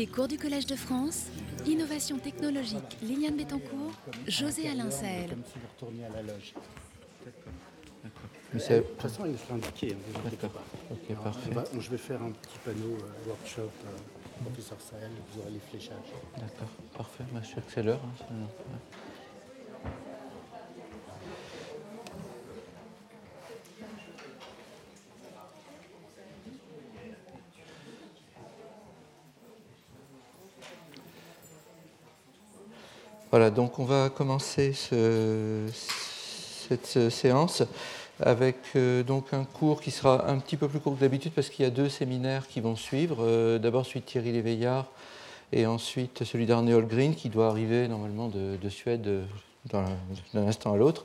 Les cours du Collège de France, Innovation technologique, Liliane Bettencourt, José Alain Sahel. Comme si vous retourniez à la loge. Mais Euh, c'est- De toute façon, il sera indiqué. hein, inquiétez pas. Ok, Alors, parfait. va- je vais faire un petit panneau euh, workshop euh, professeur Sahel, vous aurez les fléchages. D'accord, parfait. Bah, hein, ça- ouais. Donc on va commencer ce- cette séance avec euh, donc un cours qui sera un petit peu plus court que d'habitude parce qu'il y a deux séminaires qui vont suivre. Euh, D'abord celui de Thierry Léveillard et ensuite celui d'Arne Holgreen qui doit arriver normalement de, de Suède euh, d'un instant à l'autre.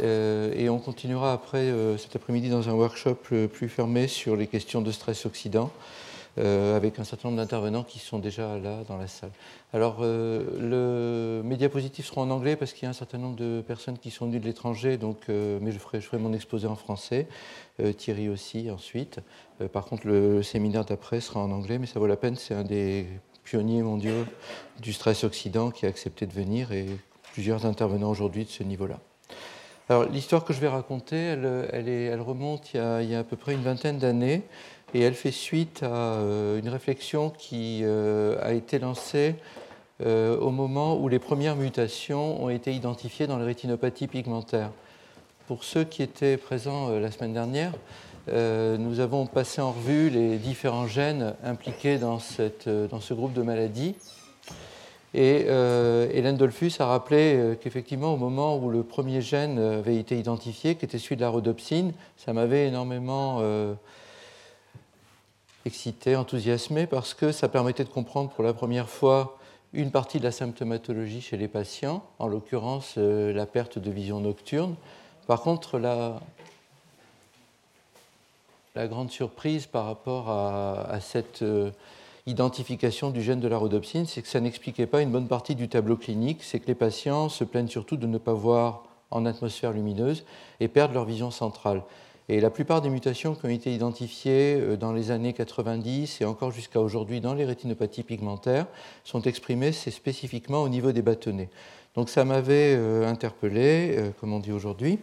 Et on continuera après cet après-midi dans un workshop plus fermé sur les questions de stress oxydant euh, avec un certain nombre d'intervenants qui sont déjà là dans la salle. Alors, euh, le, mes diapositives seront en anglais parce qu'il y a un certain nombre de personnes qui sont venues de l'étranger, donc, euh, mais je ferai, mon exposé en français, Thierry aussi ensuite. Par contre, le, séminaire d'après sera en anglais, mais ça vaut la peine, c'est un des pionniers mondiaux du stress oxydant qui a accepté de venir et plusieurs intervenants aujourd'hui de ce niveau-là. Alors, l'histoire que je vais raconter, elle, remonte il y a à peu près une vingtaine d'années et elle fait suite à euh, une réflexion qui euh, a été lancée euh, au moment où les premières mutations ont été identifiées dans les rétinopathies pigmentaires. Pour ceux qui étaient présents la semaine dernière, nous avons passé en revue les différents gènes impliqués dans, ce groupe de maladies. Et Hélène Dolphus a rappelé qu'effectivement, au moment où le premier gène avait été identifié, qui était celui de la rhodopsine, ça m'avait énormément excité, enthousiasmé, parce que ça permettait de comprendre pour la première fois une partie de la symptomatologie chez les patients, en l'occurrence euh, la perte de vision nocturne. Par contre, la, grande surprise par rapport à, à cette euh, identification du gène de la rhodopsine, c'est que ça n'expliquait pas une bonne partie du tableau clinique, c'est que les patients se plaignent surtout de ne pas voir en atmosphère lumineuse et perdent leur vision centrale. Et la plupart des mutations qui ont été identifiées euh, dans les années 90 et encore jusqu'à aujourd'hui dans les rétinopathies pigmentaires sont exprimées spécifiquement au niveau des bâtonnets. Donc ça m'avait euh, interpellé, euh, comme on dit aujourd'hui,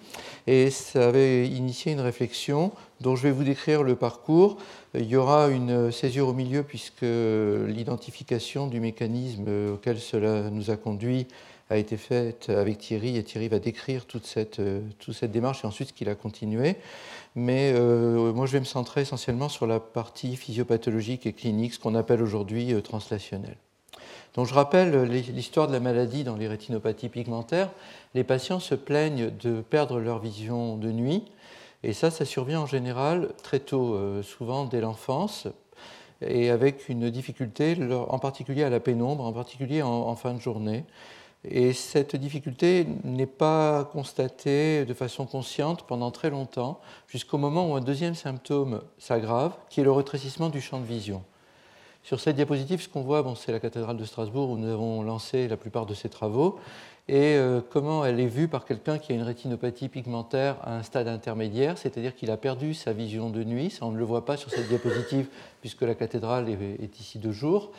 et ça avait initié une réflexion dont je vais vous décrire le parcours. Il y aura une césure au milieu puisque l'identification du mécanisme auquel cela nous a conduit a été faite avec Thierry et Thierry va décrire toute cette, euh, toute cette démarche et ensuite ce qu'il a continué. Mais euh, moi je vais me centrer essentiellement sur la partie physiopathologique et clinique, ce qu'on appelle aujourd'hui euh, translationnelle. Donc je rappelle l'histoire de la maladie dans les rétinopathies pigmentaires. Les patients se plaignent de perdre leur vision de nuit et ça, ça survient en général très tôt, souvent dès l'enfance et avec une difficulté, en particulier à la pénombre, en particulier en fin de journée. Et cette difficulté n'est pas constatée de façon consciente pendant très longtemps, jusqu'au moment où un deuxième symptôme s'aggrave, qui est le rétrécissement du champ de vision. Sur cette diapositive, ce qu'on voit, c'est la cathédrale de Strasbourg où nous avons lancé la plupart de ces travaux, et euh, comment elle est vue par quelqu'un qui a une rétinopathie pigmentaire à un stade intermédiaire, c'est-à-dire qu'il a perdu sa vision de nuit, ça on ne le voit pas sur cette diapositive puisque la cathédrale est ici de jour,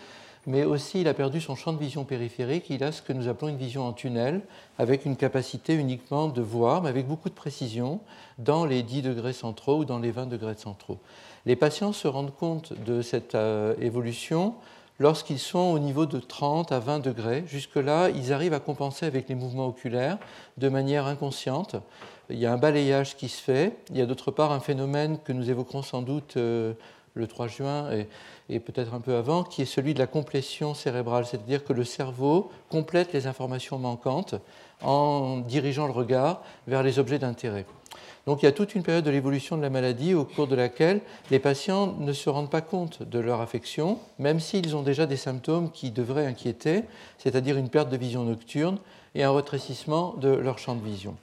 mais aussi il a perdu son champ de vision périphérique, il a ce que nous appelons une vision en tunnel, avec une capacité uniquement de voir, mais avec beaucoup de précision, dans les 10 degrés centraux ou dans les 20 degrés centraux. Les patients se rendent compte de cette euh, évolution lorsqu'ils sont au niveau de 30 à 20 degrés. Jusque-là, ils arrivent à compenser avec les mouvements oculaires de manière inconsciente. Il y a un balayage qui se fait. Il y a d'autre part un phénomène que nous évoquerons sans doute euh, le 3 juin et, peut-être un peu avant, qui est celui de la complétion cérébrale, c'est-à-dire que le cerveau complète les informations manquantes en dirigeant le regard vers les objets d'intérêt. Donc il y a toute une période de l'évolution de la maladie au cours de laquelle les patients ne se rendent pas compte de leur affection, même s'ils ont déjà des symptômes qui devraient inquiéter, c'est-à-dire une perte de vision nocturne et un rétrécissement de leur champ de vision.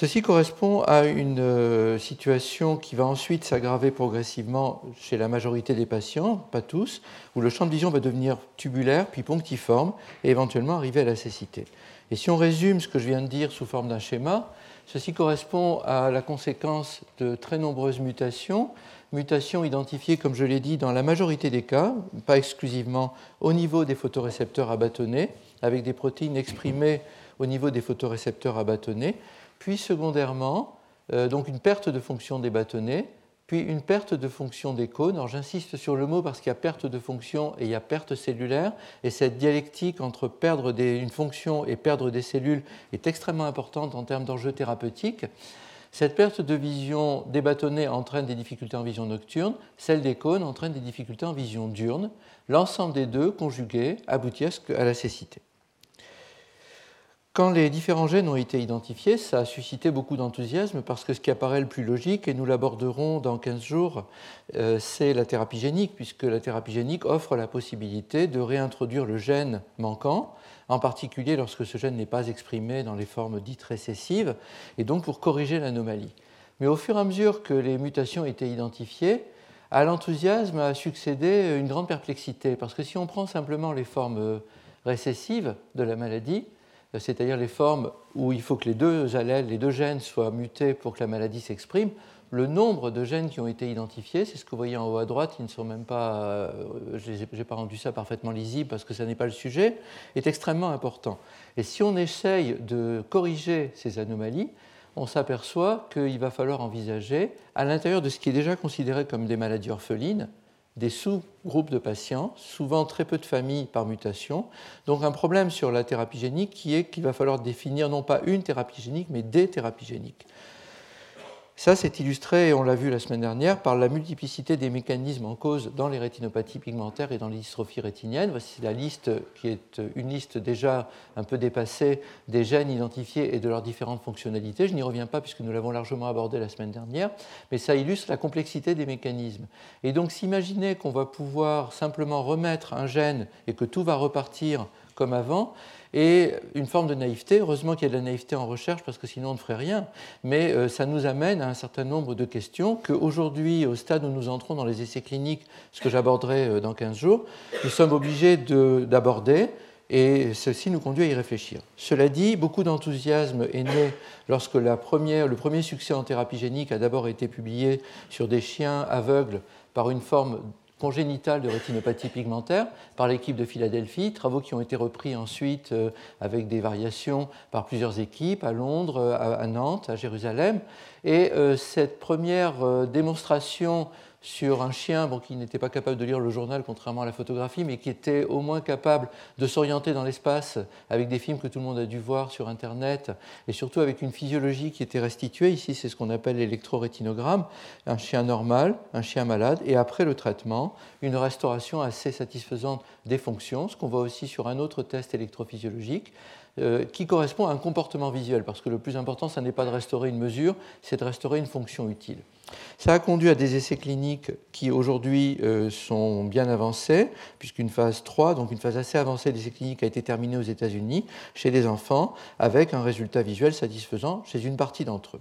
Ceci correspond à une euh, situation qui va ensuite s'aggraver progressivement chez la majorité des patients, pas tous, où le champ de vision va devenir tubulaire puis punctiforme et éventuellement arriver à la cécité. Et si on résume ce que je viens de dire sous forme d'un schéma, ceci correspond à la conséquence de très nombreuses mutations, mutation identifiée, comme je l'ai dit, dans la majorité des cas, pas exclusivement, au niveau des photorécepteurs à bâtonnets, avec des protéines exprimées au niveau des photorécepteurs à bâtonnets, puis secondairement, euh, donc une perte de fonction des bâtonnets, puis une perte de fonction des cônes. Alors j'insiste sur le mot parce qu'il y a perte de fonction et il y a perte cellulaire, et cette dialectique entre perdre une fonction et perdre des cellules est extrêmement importante en termes d'enjeux thérapeutiques. Cette perte de vision des bâtonnets entraîne des difficultés en vision nocturne, celle des cônes entraîne des difficultés en vision diurne. L'ensemble des deux, conjugués, aboutit à la cécité. Quand les différents gènes ont été identifiés, ça a suscité beaucoup d'enthousiasme parce que ce qui apparaît le plus logique, et nous l'aborderons dans 15 jours, euh, c'est la thérapie génique, puisque la thérapie génique offre la possibilité de réintroduire le gène manquant, en particulier lorsque ce gène n'est pas exprimé dans les formes dites récessives, et donc pour corriger l'anomalie. Mais au fur et à mesure que les mutations étaient identifiées, à l'enthousiasme a succédé une grande perplexité, parce que si on prend simplement les formes récessives de la maladie, c'est-à-dire les formes où il faut que les deux allèles, les deux gènes soient mutés pour que la maladie s'exprime, le nombre de gènes qui ont été identifiés, c'est ce que vous voyez en haut à droite, ils ne sont même pas, euh, je n'ai pas rendu ça parfaitement lisible parce que ce n'est pas le sujet, est extrêmement important. Et si on essaye de corriger ces anomalies, on s'aperçoit qu'il va falloir envisager, à l'intérieur de ce qui est déjà considéré comme des maladies orphelines, des sous-groupes de patients, souvent très peu de familles par mutation. Donc un problème sur la thérapie génique qui est qu'il va falloir définir non pas une thérapie génique, mais des thérapies géniques. Ça, c'est illustré, on l'a vu la semaine dernière, par la multiplicité des mécanismes en cause dans les rétinopathies pigmentaires et dans les dystrophies rétiniennes. Voici la liste qui est une liste déjà un peu dépassée des gènes identifiés et de leurs différentes fonctionnalités. Je n'y reviens pas puisque nous l'avons largement abordé la semaine dernière, mais ça illustre la complexité des mécanismes. Et donc s'imaginer qu'on va pouvoir simplement remettre un gène et que tout va repartir comme avant, et une forme de naïveté. Heureusement qu'il y a de la naïveté en recherche parce que sinon on ne ferait rien. Mais euh, ça nous amène à un certain nombre de questions qu'aujourd'hui, au stade où nous entrons dans les essais cliniques, ce que j'aborderai euh, dans 15 jours, nous sommes obligés d'aborder. Et ceci nous conduit à y réfléchir. Cela dit, beaucoup d'enthousiasme est né lorsque le premier succès en thérapie génique a d'abord été publié sur des chiens aveugles par une forme congénitale de rétinopathie pigmentaire par l'équipe de Philadelphie, travaux qui ont été repris ensuite euh, avec des variations par plusieurs équipes à Londres, à Nantes, à Jérusalem. Et euh, cette première euh, démonstration sur un chien bon, qui n'était pas capable de lire le journal, contrairement à la photographie, mais qui était au moins capable de s'orienter dans l'espace avec des films que tout le monde a dû voir sur Internet, et surtout avec une physiologie qui était restituée. Ici, c'est ce qu'on appelle l'électrorétinogramme, un chien normal, un chien malade, et après le traitement, une restauration assez satisfaisante des fonctions, ce qu'on voit aussi sur un autre test électrophysiologique, euh, qui correspond à un comportement visuel, parce que le plus important, ce n'est pas de restaurer une mesure, c'est de restaurer une fonction utile. Ça a conduit à des essais cliniques qui aujourd'hui euh, sont bien avancés, puisqu'une phase 3, donc une phase assez avancée d'essais cliniques, a été terminée aux États-Unis chez des enfants, avec un résultat visuel satisfaisant chez une partie d'entre eux.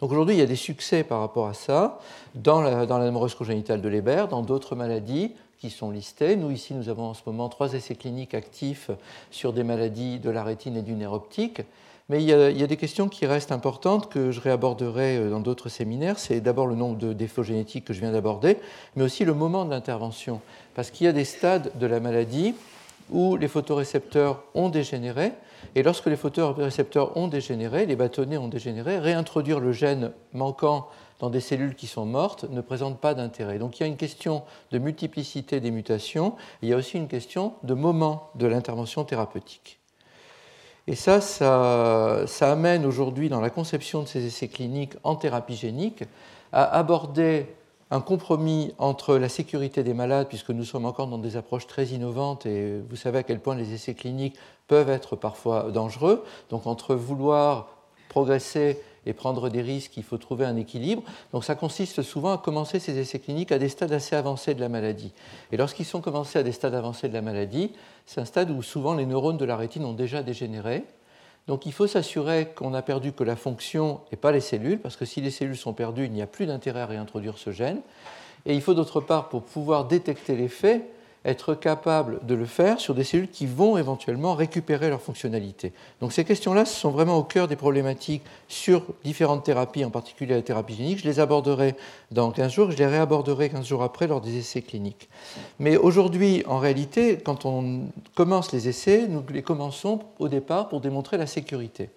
Donc aujourd'hui, il y a des succès par rapport à ça dans la, dans congénitale de Leber, dans d'autres maladies qui sont listées. Nous, ici, nous avons en ce moment trois essais cliniques actifs sur des maladies de la rétine et du nerf optique. Mais il y, a, des questions qui restent importantes que je réaborderai euh, dans d'autres séminaires. C'est d'abord le nombre de défauts génétiques que je viens d'aborder, mais aussi le moment de l'intervention. Parce qu'il y a des stades de la maladie où les photorécepteurs ont dégénéré, et lorsque les photorécepteurs ont dégénéré, les bâtonnets ont dégénéré, réintroduire le gène manquant dans des cellules qui sont mortes ne présente pas d'intérêt. Donc il y a une question de multiplicité des mutations, il y a aussi une question de moment de l'intervention thérapeutique. Et ça, ça, amène aujourd'hui, dans la conception de ces essais cliniques en thérapie génique, à aborder un compromis entre la sécurité des malades, puisque nous sommes encore dans des approches très innovantes, et vous savez à quel point les essais cliniques peuvent être parfois dangereux, donc entre vouloir progresser et prendre des risques, il faut trouver un équilibre. Donc ça consiste souvent à commencer ces essais cliniques à des stades assez avancés de la maladie. Et lorsqu'ils sont commencés à des stades avancés de la maladie, c'est un stade où souvent les neurones de la rétine ont déjà dégénéré. Donc il faut s'assurer qu'on n'a perdu que la fonction et pas les cellules, parce que si les cellules sont perdues, il n'y a plus d'intérêt à réintroduire ce gène. Et il faut d'autre part, pour pouvoir détecter l'effet, être capable de le faire sur des cellules qui vont éventuellement récupérer leur fonctionnalité. Donc ces questions-là sont vraiment au cœur des problématiques sur différentes thérapies, en particulier la thérapie génique. Je les aborderai dans 15 jours, je les réaborderai 15 jours après lors des essais cliniques. Mais aujourd'hui, en réalité, quand on commence les essais, nous les commençons au départ pour démontrer la sécurité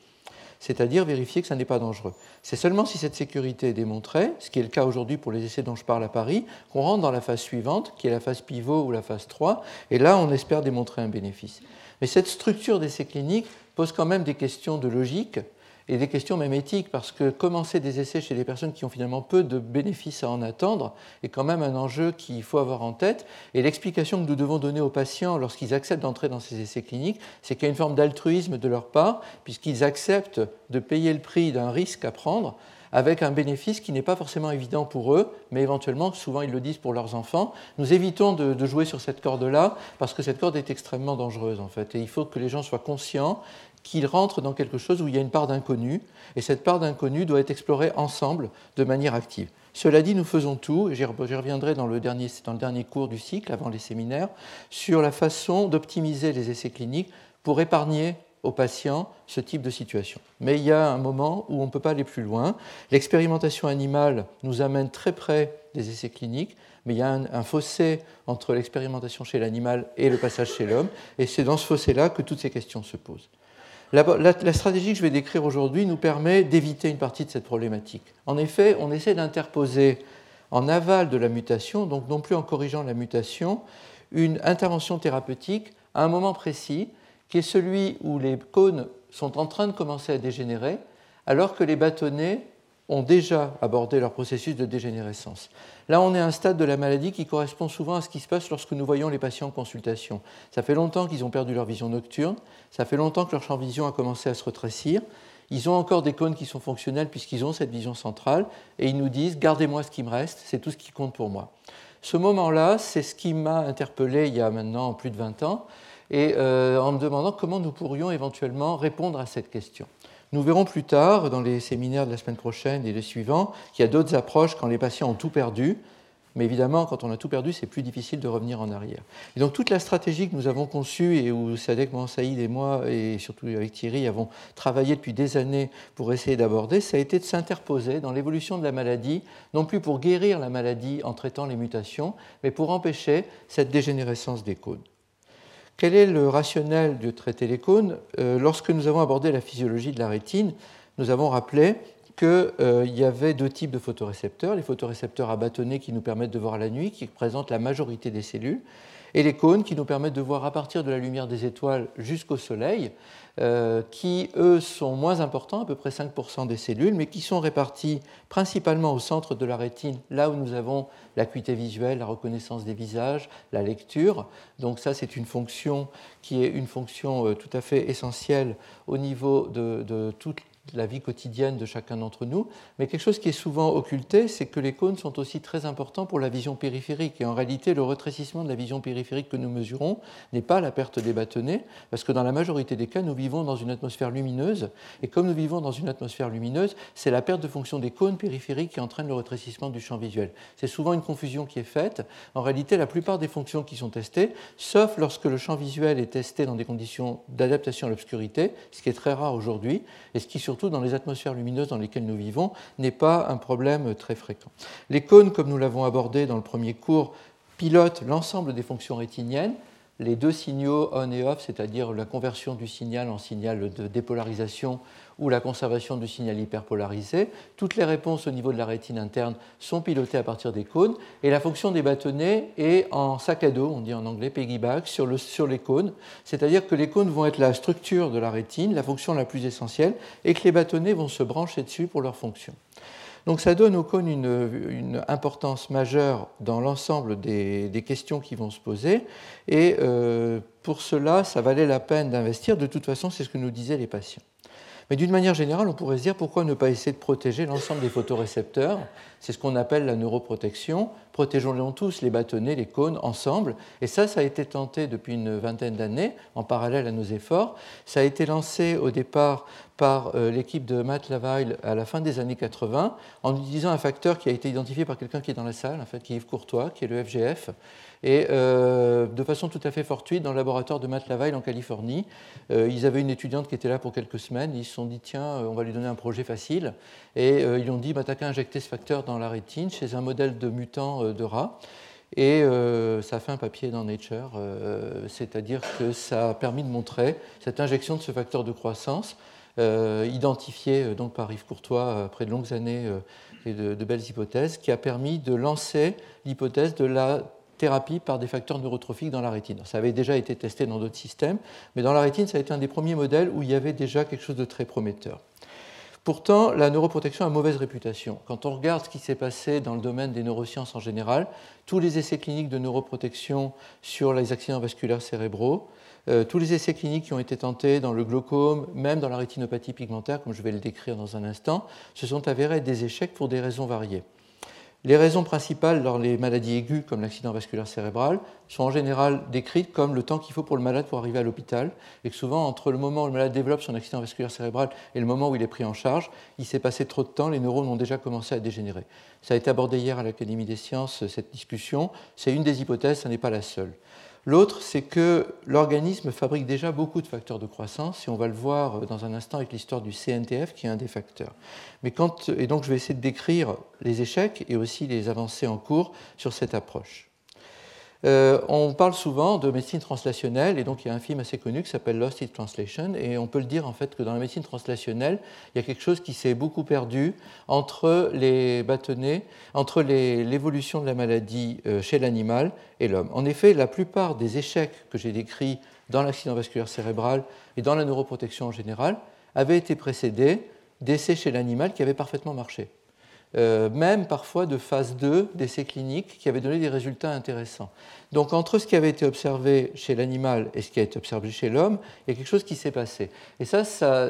c'est-à-dire vérifier que ça n'est pas dangereux. C'est seulement si cette sécurité est démontrée, ce qui est le cas aujourd'hui pour les essais dont je parle à Paris, qu'on rentre dans la phase suivante, qui est la phase pivot ou la phase 3, et là on espère démontrer un bénéfice. Mais cette structure d'essais cliniques pose quand même des questions de logique et des questions même éthiques, parce que commencer des essais chez des personnes qui ont finalement peu de bénéfices à en attendre est quand même un enjeu qu'il faut avoir en tête. Et l'explication que nous devons donner aux patients lorsqu'ils acceptent d'entrer dans ces essais cliniques, c'est qu'il y a une forme d'altruisme de leur part, puisqu'ils acceptent de payer le prix d'un risque à prendre avec un bénéfice qui n'est pas forcément évident pour eux, mais éventuellement, souvent ils le disent pour leurs enfants. Nous évitons de, jouer sur cette corde-là parce que cette corde est extrêmement dangereuse en fait. Et il faut que les gens soient conscients qu'il rentre dans quelque chose où il y a une part d'inconnu, et cette part d'inconnu doit être explorée ensemble de manière active. Cela dit, nous faisons tout, et j'y reviendrai dans le, dernier, cours du cycle, avant les séminaires, sur la façon d'optimiser les essais cliniques pour épargner aux patients ce type de situation. Mais il y a un moment où on ne peut pas aller plus loin. L'expérimentation animale nous amène très près des essais cliniques, mais il y a un fossé entre l'expérimentation chez l'animal et le passage chez l'homme, et c'est dans ce fossé-là que toutes ces questions se posent. La, stratégie que je vais décrire aujourd'hui nous permet d'éviter une partie de cette problématique. En effet, on essaie d'interposer en aval de la mutation, donc non plus en corrigeant la mutation, une intervention thérapeutique à un moment précis, qui est celui où les cônes sont en train de commencer à dégénérer, alors que les bâtonnets ont déjà abordé leur processus de dégénérescence. Là, on est à un stade de la maladie qui correspond souvent à ce qui se passe lorsque nous voyons les patients en consultation. Ça fait longtemps qu'ils ont perdu leur vision nocturne, ça fait longtemps que leur champ de vision a commencé à se rétrécir. Ils ont encore des cônes qui sont fonctionnels puisqu'ils ont cette vision centrale et ils nous disent Gardez-moi ce qui me reste, c'est tout ce qui compte pour moi. Ce moment-là, c'est ce qui m'a interpellé il y a maintenant plus de 20 ans et euh, en me demandant comment nous pourrions éventuellement répondre à cette question. Nous verrons plus tard, dans les séminaires de la semaine prochaine et les suivants, qu'il y a d'autres approches quand les patients ont tout perdu. Mais évidemment, quand on a tout perdu, c'est plus difficile de revenir en arrière. Et donc toute la stratégie que nous avons conçue et où Sadek Mansaïd et moi, et surtout avec Thierry, avons travaillé depuis des années pour essayer d'aborder, ça a été de s'interposer dans l'évolution de la maladie, non plus pour guérir la maladie en traitant les mutations, mais pour empêcher cette dégénérescence des cônes. Quel est le rationnel de traiter les cônes? Euh, Lorsque nous avons abordé la physiologie de la rétine, nous avons rappelé qu'il euh, y avait deux types de photorécepteurs, les photorécepteurs à bâtonnets qui nous permettent de voir la nuit, qui représentent la majorité des cellules, et les cônes qui nous permettent de voir à partir de la lumière des étoiles jusqu'au Soleil, euh, qui eux sont moins importants, à peu près 5% des cellules, mais qui sont répartis principalement au centre de la rétine, là où nous avons l'acuité visuelle, la reconnaissance des visages, la lecture. Donc ça, c'est une fonction qui est une fonction euh, tout à fait essentielle au niveau de, de la vie quotidienne de chacun d'entre nous, mais quelque chose qui est souvent occulté, c'est que les cônes sont aussi très importants pour la vision périphérique. Et en réalité, le rétrécissement de la vision périphérique que nous mesurons n'est pas la perte des bâtonnets, parce que dans la majorité des cas, nous vivons dans une atmosphère lumineuse, et comme nous vivons dans une atmosphère lumineuse, c'est la perte de fonction des cônes périphériques qui entraîne le rétrécissement du champ visuel. C'est souvent une confusion qui est faite. En réalité, la plupart des fonctions qui sont testées, sauf lorsque le champ visuel est testé dans des conditions d'adaptation à l'obscurité, ce qui est très rare aujourd'hui, et ce qui surtout surtout dans les atmosphères lumineuses dans lesquelles nous vivons, n'est pas un problème très fréquent. Les cônes, comme nous l'avons abordé dans le premier cours, pilotent l'ensemble des fonctions rétiniennes, les deux signaux on et off, c'est-à-dire la conversion du signal en signal de dépolarisation ou la conservation du signal hyperpolarisé. Toutes les réponses au niveau de la rétine interne sont pilotées à partir des cônes et la fonction des bâtonnets est en sac à dos, on dit en anglais piggyback, sur, le, sur les cônes. C'est-à-dire que les cônes vont être la structure de la rétine, la fonction la plus essentielle, et que les bâtonnets vont se brancher dessus pour leur fonction. Donc ça donne aux cônes une, importance majeure dans l'ensemble des, questions qui vont se poser. Et euh, pour cela, ça valait la peine d'investir. De toute façon, c'est ce que nous disaient les patients. Mais d'une manière générale, on pourrait se dire pourquoi ne pas essayer de protéger l'ensemble des photorécepteurs? C'est ce qu'on appelle la neuroprotection, protégeons-les tous, les bâtonnets, les cônes, ensemble. Et ça, ça a été tenté depuis une vingtaine d'années, en parallèle à nos efforts. Ça a été lancé au départ par euh, l'équipe de Matt Laval à la fin des années 80, en utilisant un facteur qui a été identifié par quelqu'un qui est dans la salle, en fait, qui est Yves Courtois, qui est le FGF, et euh, de façon tout à fait fortuite, dans le laboratoire de Matt Laval en Californie, euh, ils avaient une étudiante qui était là pour quelques semaines. Ils se sont dit tiens, on va lui donner un projet facile. Et ils ont dit bah, t'as qu'à injecter ce facteur dans la rétine chez un modèle de mutant de rat. Et ça a fait un papier dans Nature, c'est-à-dire que ça a permis de montrer cette injection de ce facteur de croissance euh, identifié euh, donc par Yves Courtois après de longues années euh, et de, belles hypothèses, qui a permis de lancer l'hypothèse de la thérapie par des facteurs neurotrophiques dans la rétine. Ça avait déjà été testé dans d'autres systèmes, mais dans la rétine, ça a été un des premiers modèles où il y avait déjà quelque chose de très prometteur. Pourtant, la neuroprotection a mauvaise réputation. Quand on regarde ce qui s'est passé dans le domaine des neurosciences en général, tous les essais cliniques de neuroprotection sur les accidents vasculaires cérébraux, euh, tous les essais cliniques qui ont été tentés dans le glaucome, même dans la rétinopathie pigmentaire, comme je vais le décrire dans un instant, se sont avérés des échecs pour des raisons variées. Les raisons principales dans les maladies aiguës, comme l'accident vasculaire cérébral, sont en général décrites comme le temps qu'il faut pour le malade pour arriver à l'hôpital, et que souvent, entre le moment où le malade développe son accident vasculaire cérébral et le moment où il est pris en charge, il s'est passé trop de temps, les neurones ont déjà commencé à dégénérer. Ça a été abordé hier à l'Académie des sciences, cette discussion. C'est une des hypothèses, ce n'est pas la seule. L'autre, c'est que l'organisme fabrique déjà beaucoup de facteurs de croissance, et on va le voir dans un instant avec l'histoire du CNTF, qui est un des facteurs. Mais quand, et donc je vais essayer de décrire les échecs et aussi les avancées en cours sur cette approche. Euh, on parle souvent de médecine translationnelle, et donc il y a un film assez connu qui s'appelle Lost in Translation, et on peut le dire en fait que dans la médecine translationnelle, il y a quelque chose qui s'est beaucoup perdu entre les bâtonnets, entre l'évolution de la maladie euh, chez l'animal et l'homme. En effet, la plupart des échecs que j'ai décrits dans l'accident vasculaire cérébral et dans la neuroprotection en général avaient été précédés d'essais chez l'animal qui avaient parfaitement marché. Euh, même parfois de phase 2 d'essais cliniques qui avaient donné des résultats intéressants. Donc entre ce qui avait été observé chez l'animal et ce qui a été observé chez l'homme, il y a quelque chose qui s'est passé. Et ça, ça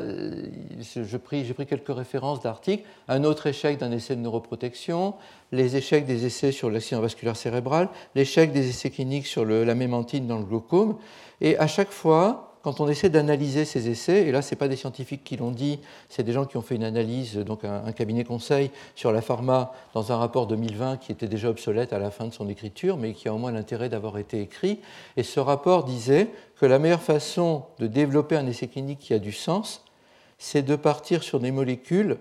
j'ai pris, quelques références d'articles. Un autre échec d'un essai de neuroprotection, les échecs des essais sur l'accident vasculaire cérébral, l'échec des essais cliniques sur la mémantine dans le glaucome. Et à chaque fois, quand on essaie d'analyser ces essais, et là, ce n'est pas des scientifiques qui l'ont dit, c'est des gens qui ont fait une analyse, donc un, cabinet conseil sur la pharma dans un rapport 2020 qui était déjà obsolète à la fin de son écriture, mais qui a au moins l'intérêt d'avoir été écrit. Et ce rapport disait que la meilleure façon de développer un essai clinique qui a du sens, c'est de partir sur des molécules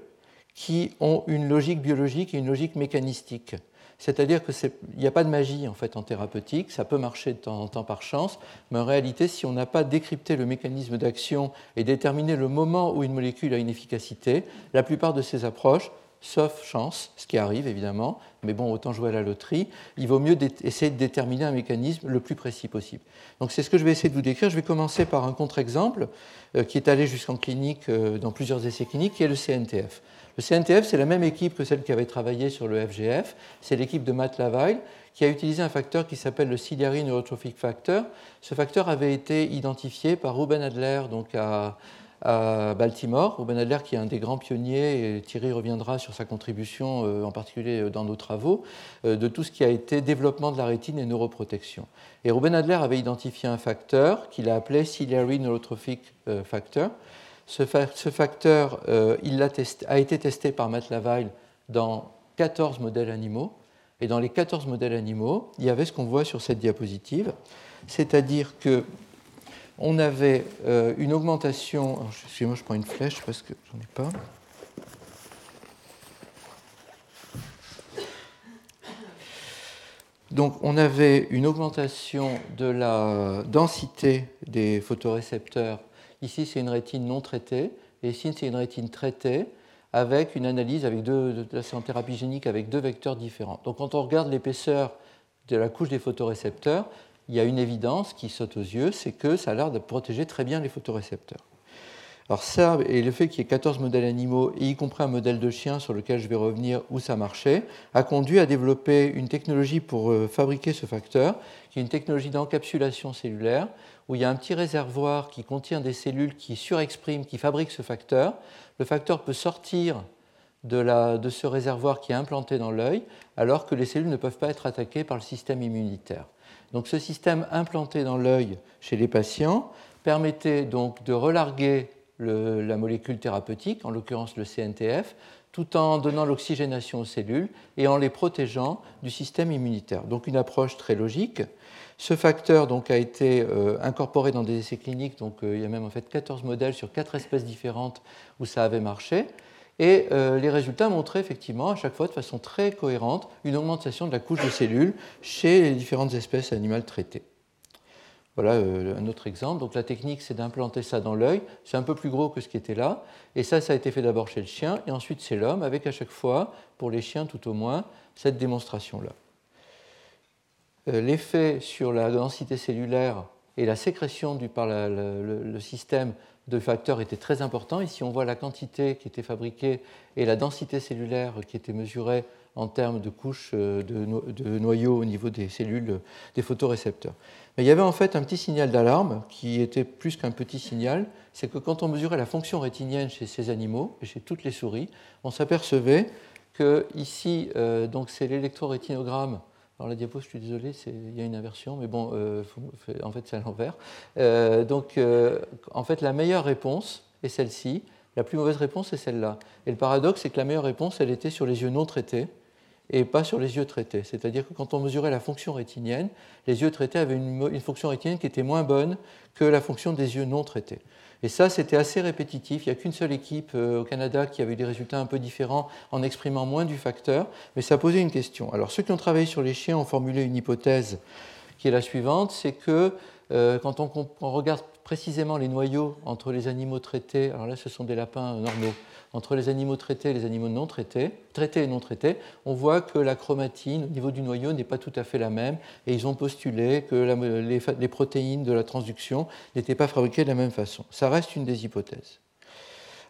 qui ont une logique biologique et une logique mécanistique. C'est-à-dire qu'il n'y a pas de magie en fait en thérapeutique, ça peut marcher de temps en temps par chance, mais en réalité, si on n'a pas décrypté le mécanisme d'action et déterminé le moment où une molécule a une efficacité, la plupart de ces approches, sauf chance, ce qui arrive évidemment, mais bon, autant jouer à la loterie, il vaut mieux essayer de déterminer un mécanisme le plus précis possible. Donc c'est ce que je vais essayer de vous décrire. Je vais commencer par un contre-exemple euh, qui est allé jusqu'en clinique euh, dans plusieurs essais cliniques, qui est le CNTF. Le CNTF, c'est la même équipe que celle qui avait travaillé sur le FGF. C'est l'équipe de Matt Laval qui a utilisé un facteur qui s'appelle le ciliary neurotrophic factor. Ce facteur avait été identifié par Ruben Adler donc à, Baltimore. Ruben Adler, qui est un des grands pionniers, et Thierry reviendra sur sa contribution, euh, en particulier dans nos travaux, euh, de tout ce qui a été développement de la rétine et neuroprotection. Et Ruben Adler avait identifié un facteur qu'il a appelé ciliary neurotrophic euh, factor ce, facteur euh, a, été testé par Matt Laval dans 14 modèles animaux. Et dans les 14 modèles animaux, il y avait ce qu'on voit sur cette diapositive, c'est-à-dire que on avait euh, une augmentation. Excusez-moi, je prends une flèche parce que j'en ai pas. Donc on avait une augmentation de la densité des photorécepteurs Ici, c'est une rétine non traitée, et ici, c'est une rétine traitée avec une analyse avec deux, en thérapie génique avec deux vecteurs différents. Donc, quand on regarde l'épaisseur de la couche des photorécepteurs, il y a une évidence qui saute aux yeux, c'est que ça a l'air de protéger très bien les photorécepteurs. Alors ça, et le fait qu'il y ait 14 modèles animaux, et y compris un modèle de chien sur lequel je vais revenir où ça marchait, a conduit à développer une technologie pour euh, fabriquer ce facteur, qui est une technologie d'encapsulation cellulaire, où il y a un petit réservoir qui contient des cellules qui surexpriment, qui fabriquent ce facteur. Le facteur peut sortir de, de ce réservoir qui est implanté dans l'œil, alors que les cellules ne peuvent pas être attaquées par le système immunitaire. Donc ce système implanté dans l'œil chez les patients permettait donc de relarguer la molécule thérapeutique, en l'occurrence le CNTF, tout en donnant l'oxygénation aux cellules et en les protégeant du système immunitaire. Donc une approche très logique. Ce facteur donc, a été euh, incorporé dans des essais cliniques, donc euh, il y a même en fait 14 modèles sur 4 espèces différentes où ça avait marché. Et euh, les résultats montraient effectivement à chaque fois de façon très cohérente une augmentation de la couche de cellules chez les différentes espèces animales traitées. Voilà euh, un autre exemple. Donc la technique, c'est d'implanter ça dans l'œil. C'est un peu plus gros que ce qui était là. Et ça, ça a été fait d'abord chez le chien et ensuite chez l'homme, avec à chaque fois, pour les chiens tout au moins, cette démonstration-là. Euh, l'effet sur la densité cellulaire et la sécrétion du, par le, système de facteurs était très important. Ici, on voit la quantité qui était fabriquée et la densité cellulaire qui était mesurée en termes de couches euh, de, noyaux au niveau des cellules des photorécepteurs. Mais il y avait en fait un petit signal d'alarme qui était plus qu'un petit signal, c'est que quand on mesurait la fonction rétinienne chez ces animaux et chez toutes les souris, on s'apercevait que ici, euh, donc c'est l'électrorétinogramme. Alors la diapo, je suis désolé, il y a une inversion, mais bon, euh, en fait c'est à l'envers. donc en fait la meilleure réponse est celle-ci, la plus mauvaise réponse est celle-là. Et le paradoxe, c'est que la meilleure réponse, elle était sur les yeux non traités et pas sur les yeux traités. C'est-à-dire que quand on mesurait la fonction rétinienne, les yeux traités avaient une, fonction rétinienne qui était moins bonne que la fonction des yeux non traités. Et ça, c'était assez répétitif. Il n'y a qu'une seule équipe euh, au Canada qui avait eu des résultats un peu différents en exprimant moins du facteur, mais ça posait une question. Alors ceux qui ont travaillé sur les chiens ont formulé une hypothèse qui est la suivante, c'est que euh, quand on, on, regarde précisément les noyaux entre les animaux traités, alors là ce sont des lapins normaux, entre les animaux traités et les animaux non traités, traités et non traités, on voit que la chromatine au niveau du noyau n'est pas tout à fait la même et ils ont postulé que les, protéines de la transduction n'étaient pas fabriquées de la même façon. Ça reste une des hypothèses.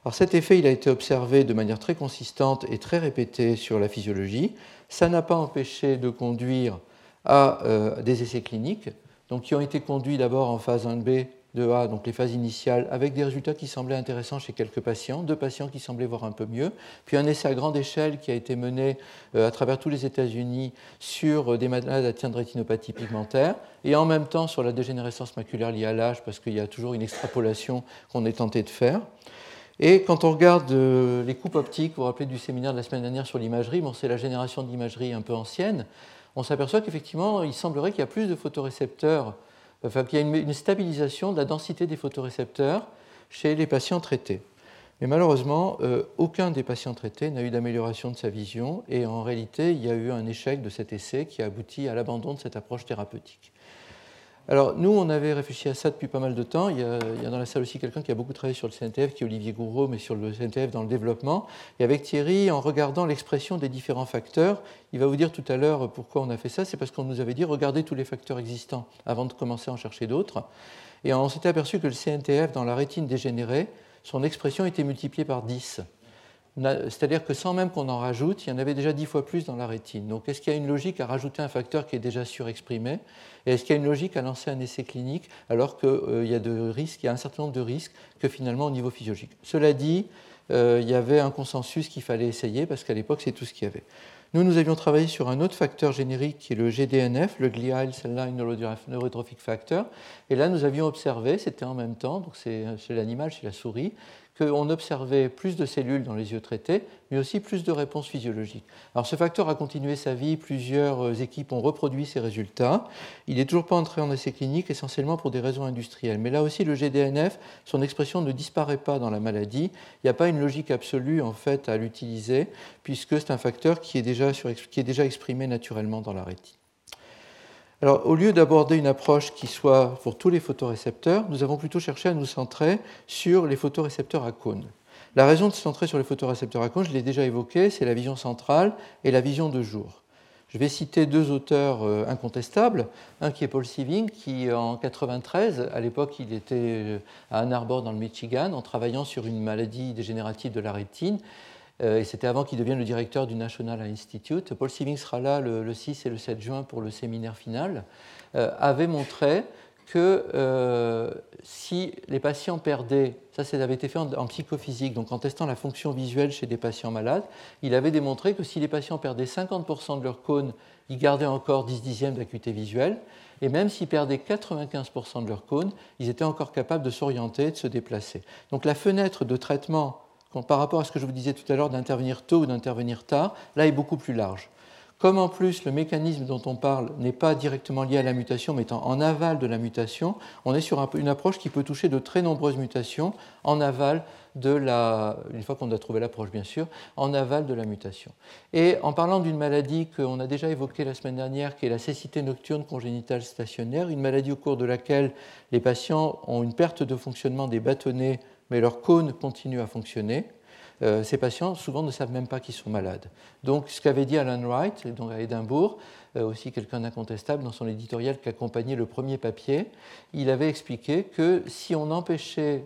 Alors cet effet, il a été observé de manière très consistante et très répétée sur la physiologie. Ça n'a pas empêché de conduire à euh, des essais cliniques, donc qui ont été conduits d'abord en phase 1b de A, donc les phases initiales, avec des résultats qui semblaient intéressants chez quelques patients, deux patients qui semblaient voir un peu mieux, puis un essai à grande échelle qui a été mené euh, à travers tous les États-Unis sur euh, des malades atteints de rétinopathie pigmentaire, et en même temps sur la dégénérescence maculaire liée à l'âge, parce qu'il y a toujours une extrapolation qu'on est tenté de faire. Et quand on regarde euh, les coupes optiques, vous vous rappelez du séminaire de la semaine dernière sur l'imagerie, bon, c'est la génération d'imagerie un peu ancienne, on s'aperçoit qu'effectivement, il semblerait qu'il y a plus de photorécepteurs enfin, qu'il y a une, stabilisation de la densité des photorécepteurs chez les patients traités. Mais malheureusement, euh, aucun des patients traités n'a eu d'amélioration de sa vision et en réalité, il y a eu un échec de cet essai qui a abouti à l'abandon de cette approche thérapeutique. Alors, nous, on avait réfléchi à ça depuis pas mal de temps. Il y a, dans la salle aussi quelqu'un qui a beaucoup travaillé sur le CNTF, qui est Olivier Gouraud, mais sur le CNTF dans le développement. Et avec Thierry, en regardant l'expression des différents facteurs, il va vous dire tout à l'heure pourquoi on a fait ça. C'est parce qu'on nous avait dit regardez tous les facteurs existants avant de commencer à en chercher d'autres. Et on s'était aperçu que le CNTF, dans la rétine dégénérée, son expression était multipliée par 10. C'est-à-dire que sans même qu'on en rajoute, il y en avait déjà dix fois plus dans la rétine. Donc est-ce qu'il y a une logique à rajouter un facteur qui est déjà surexprimé? Et est-ce qu'il y a une logique à lancer un essai clinique alors qu'il euh, y a un certain nombre de risques que finalement au niveau physiologique? Cela dit, euh, il y avait un consensus qu'il fallait essayer parce qu'à l'époque c'est tout ce qu'il y avait. Nous, nous avions travaillé sur un autre facteur générique qui est le GDNF, le Glial Cell Line Neurotrophic Factor. Et là, nous avions observé, c'était en même temps, donc c'est l'animal, chez la souris, qu'on observait plus de cellules dans les yeux traités, mais aussi plus de réponses physiologiques. Alors ce facteur a continué sa vie, plusieurs euh, équipes ont reproduit ces résultats. Il n'est toujours pas entré en essai clinique, essentiellement pour des raisons industrielles. Mais là aussi, le GDNF, son expression ne disparaît pas dans la maladie. Il n'y a pas une logique absolue en fait à l'utiliser, puisque c'est un facteur qui est, déjà qui est déjà exprimé naturellement dans la rétine. Alors, au lieu d'aborder une approche qui soit pour tous les photorécepteurs, nous avons plutôt cherché à nous centrer sur les photorécepteurs à cône. La raison de se centrer sur les photorécepteurs à cône, je l'ai déjà évoqué, c'est la vision centrale et la vision de jour. Je vais citer deux auteurs euh, incontestables. Un qui est Paul Siving, qui en 93, à l'époque, il était euh, à Ann Arbor dans le Michigan, en travaillant sur une maladie dégénérative de la rétine. Euh, et c'était avant qu'il devienne le directeur du National Institute. Paul Siving sera là le, 6 et le 7 juin pour le séminaire final, euh, avait montré que euh, si les patients perdaient, ça, ça avait été fait en, psychophysique, donc en testant la fonction visuelle chez des patients malades, il avait démontré que si les patients perdaient 50% de leur cône, ils gardaient encore 10 dixièmes d'acuité visuelle, et même s'ils perdaient 95% de leur cône, ils étaient encore capables de s'orienter, de se déplacer. Donc la fenêtre de traitement par rapport à ce que je vous disais tout à l'heure d'intervenir tôt ou d'intervenir tard, là est beaucoup plus large. Comme en plus le mécanisme dont on parle n'est pas directement lié à la mutation, mais étant en aval de la mutation, on est sur une approche qui peut toucher de très nombreuses mutations en aval de la, une fois qu'on a trouvé l'approche bien sûr, en aval de la mutation. Et en parlant d'une maladie qu'on a déjà évoquée la semaine dernière, qui est la cécité nocturne congénitale stationnaire, une maladie au cours de laquelle les patients ont une perte de fonctionnement des bâtonnets, mais leur cône continue à fonctionner, euh, ces patients souvent ne savent même pas qu'ils sont malades. Donc ce qu'avait dit Alan Wright, à Édimbourg, euh, aussi quelqu'un d'incontestable dans son éditorial qui accompagnait le premier papier, il avait expliqué que si on empêchait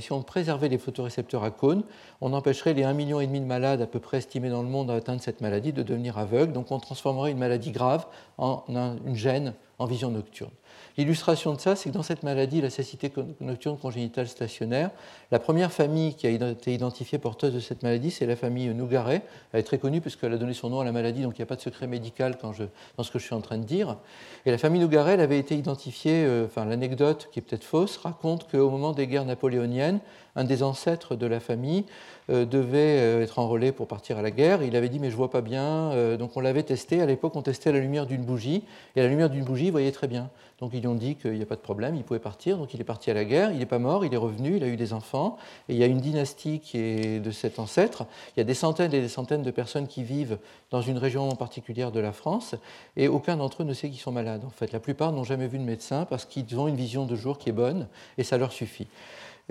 si on préservait les photorécepteurs à cône, on empêcherait les 1,5 million de malades à peu près estimés dans le monde à atteindre cette maladie de devenir aveugles. Donc on transformerait une maladie grave en une gêne en vision nocturne. L'illustration de ça, c'est que dans cette maladie, la cécité nocturne congénitale stationnaire, la première famille qui a été identifiée porteuse de cette maladie, c'est la famille Nougaret. Elle est très connue puisqu'elle a donné son nom à la maladie, donc il n'y a pas de secret médical dans ce que je suis en train de dire. Et la famille Nougaret, elle avait été identifiée, euh, enfin l'anecdote qui est peut-être fausse, raconte qu'au moment des guerres napoléoniennes, un des ancêtres de la famille euh, devait euh, être enrôlé pour partir à la guerre. Il avait dit mais je vois pas bien, donc on l'avait testé. À l'époque, on testait la lumière d'une bougie, et la lumière d'une bougie, il voyait très bien. Donc ils lui ont dit qu'il n'y a pas de problème, il pouvait partir. Donc il est parti à la guerre, il n'est pas mort, il est revenu, il a eu des enfants. Et il y a une dynastie qui est de cet ancêtre. Il y a des centaines et des centaines de personnes qui vivent dans une région particulière de la France. Et aucun d'entre eux ne sait qu'ils sont malades. En fait, la plupart n'ont jamais vu de médecin parce qu'ils ont une vision de jour qui est bonne et ça leur suffit.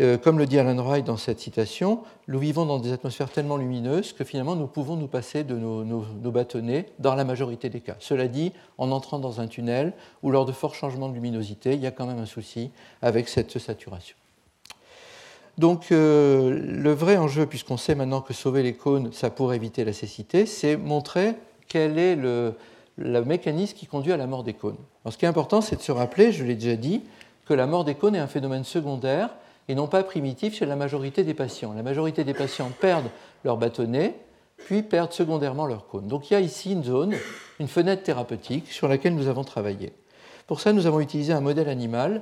Euh, comme le dit Alan Wright dans cette citation, nous vivons dans des atmosphères tellement lumineuses que finalement nous pouvons nous passer de nos, bâtonnets dans la majorité des cas. Cela dit, en entrant dans un tunnel ou lors de forts changements de luminosité, il y a quand même un souci avec cette saturation. Donc euh, le vrai enjeu, puisqu'on sait maintenant que sauver les cônes, ça pourrait éviter la cécité, c'est montrer quel est le, le mécanisme qui conduit à la mort des cônes. Ce qui est important, c'est de se rappeler, je l'ai déjà dit, que la mort des cônes est un phénomène secondaire et non pas primitif chez la majorité des patients. La majorité des patients perdent leur bâtonnet, puis perdent secondairement leur cône. Donc il y a ici une zone, une fenêtre thérapeutique sur laquelle nous avons travaillé. Pour ça, nous avons utilisé un modèle animal,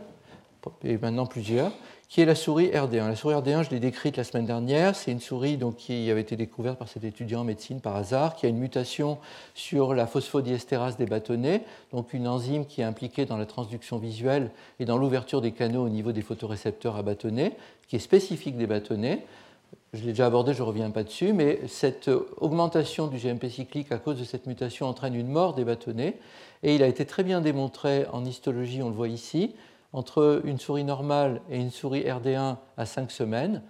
et maintenant plusieurs, qui est la souris RD1. La souris RD1, je l'ai décrite la semaine dernière, c'est une souris donc, qui avait été découverte par cet étudiant en médecine par hasard, qui a une mutation sur la phosphodiestérase des bâtonnets, donc une enzyme qui est impliquée dans la transduction visuelle et dans l'ouverture des canaux au niveau des photorécepteurs à bâtonnets, qui est spécifique des bâtonnets. Je l'ai déjà abordé, je ne reviens pas dessus, mais cette augmentation du GMP cyclique à cause de cette mutation entraîne une mort des bâtonnets, et il a été très bien démontré en histologie, on le voit ici, entre une souris normale et une souris RD1 à 5 semaines,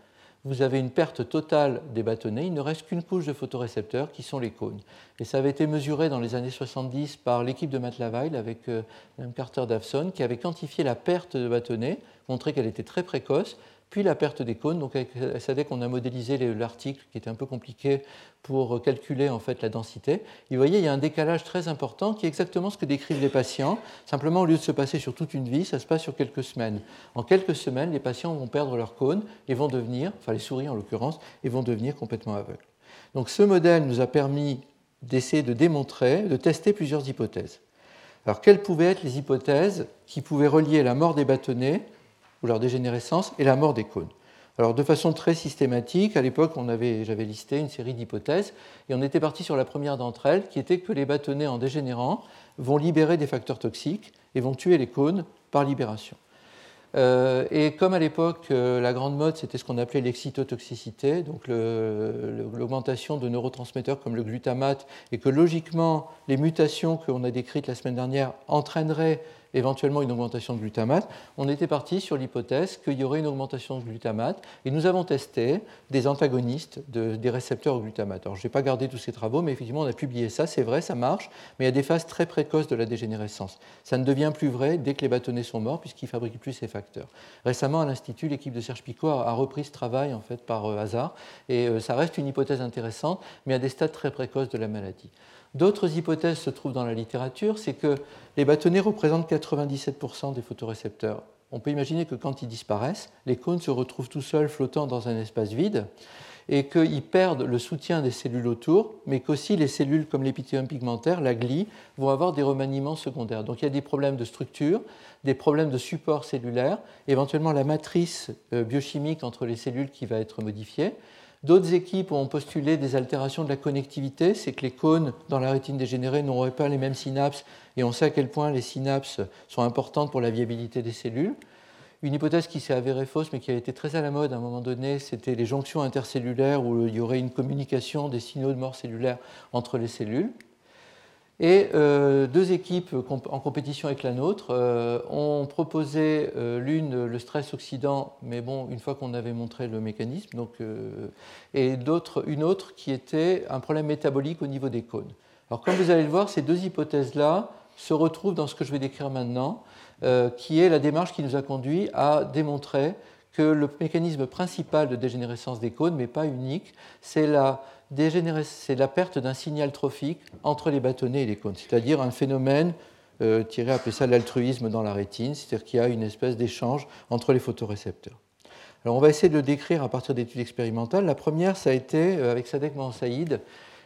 vous avez une perte totale des bâtonnets. Il ne reste qu'une couche de photorécepteurs qui sont les cônes. Et ça avait été mesuré dans les années 70 par l'équipe de Matt Lavaille avec euh, Mme Carter Davson qui avait quantifié la perte de bâtonnets, montré qu'elle était très précoce puis la perte des cônes. Donc avec SADEC, on a modélisé l'article qui était un peu compliqué pour calculer en fait la densité. Vous voyez, il y a un décalage très important qui est exactement ce que décrivent les patients. Simplement, au lieu de se passer sur toute une vie, ça se passe sur quelques semaines. En quelques semaines, les patients vont perdre leurs cônes et vont devenir, enfin les souris en l'occurrence, et vont devenir complètement aveugles. Donc ce modèle nous a permis d'essayer de démontrer, de tester plusieurs hypothèses. Alors quelles pouvaient être les hypothèses qui pouvaient relier la mort des bâtonnets ou leur dégénérescence et la mort des cônes. Alors de façon très systématique, à l'époque, j'avais listé une série d'hypothèses et on était parti sur la première d'entre elles, qui était que les bâtonnets en dégénérant vont libérer des facteurs toxiques et vont tuer les cônes par libération. Euh, et comme à l'époque, euh, la grande mode, c'était ce qu'on appelait l'excitotoxicité, donc l'augmentation de neurotransmetteurs comme le glutamate, et que logiquement, les mutations qu'on a décrites la semaine dernière entraîneraient éventuellement une augmentation de glutamate, on était parti sur l'hypothèse qu'il y aurait une augmentation de glutamate et nous avons testé des antagonistes des récepteurs au glutamate. Alors je n'ai pas gardé tous ces travaux, mais effectivement on a publié ça, c'est vrai, ça marche, mais il y a des phases très précoces de la dégénérescence. Ça ne devient plus vrai dès que les bâtonnets sont morts puisqu'ils ne fabriquent plus ces facteurs. Récemment à l'Institut, l'équipe de Serge Picot a repris ce travail en fait par euh, hasard et euh, ça reste une hypothèse intéressante, mais à des stades très précoces de la maladie. D'autres hypothèses se trouvent dans la littérature, c'est que les bâtonnets représentent 97% des photorécepteurs. On peut imaginer que quand ils disparaissent, les cônes se retrouvent tout seuls flottant dans un espace vide et qu'ils perdent le soutien des cellules autour, mais qu'aussi les cellules comme l'épithélium pigmentaire, la glie, vont avoir des remaniements secondaires. Donc il y a des problèmes de structure, des problèmes de support cellulaire, éventuellement la matrice euh, biochimique entre les cellules qui va être modifiée. D'autres équipes ont postulé des altérations de la connectivité, c'est que les cônes dans la rétine dégénérée n'auraient pas les mêmes synapses, et on sait à quel point les synapses sont importantes pour la viabilité des cellules. Une hypothèse qui s'est avérée fausse, mais qui a été très à la mode à un moment donné, c'était les jonctions intercellulaires où il y aurait une communication des signaux de mort cellulaire entre les cellules. Et euh, deux équipes en compétition avec la nôtre euh, ont proposé euh, l'une le stress oxydant, mais bon, une fois qu'on avait montré le mécanisme, donc, et une autre qui était un problème métabolique au niveau des cônes. Alors, comme vous allez le voir, ces deux hypothèses-là se retrouvent dans ce que je vais décrire maintenant. Qui est la démarche qui nous a conduit à démontrer que le mécanisme principal de dégénérescence des cônes, mais pas unique, c'est la, la, perte d'un signal trophique entre les bâtonnets et les cônes, c'est-à-dire un phénomène euh, appeler ça l'altruisme dans la rétine, c'est-à-dire qu'il y a une espèce d'échange entre les photorécepteurs. Alors on va essayer de le décrire à partir d'études expérimentales. La première, ça a été euh, avec Sadek Saïd,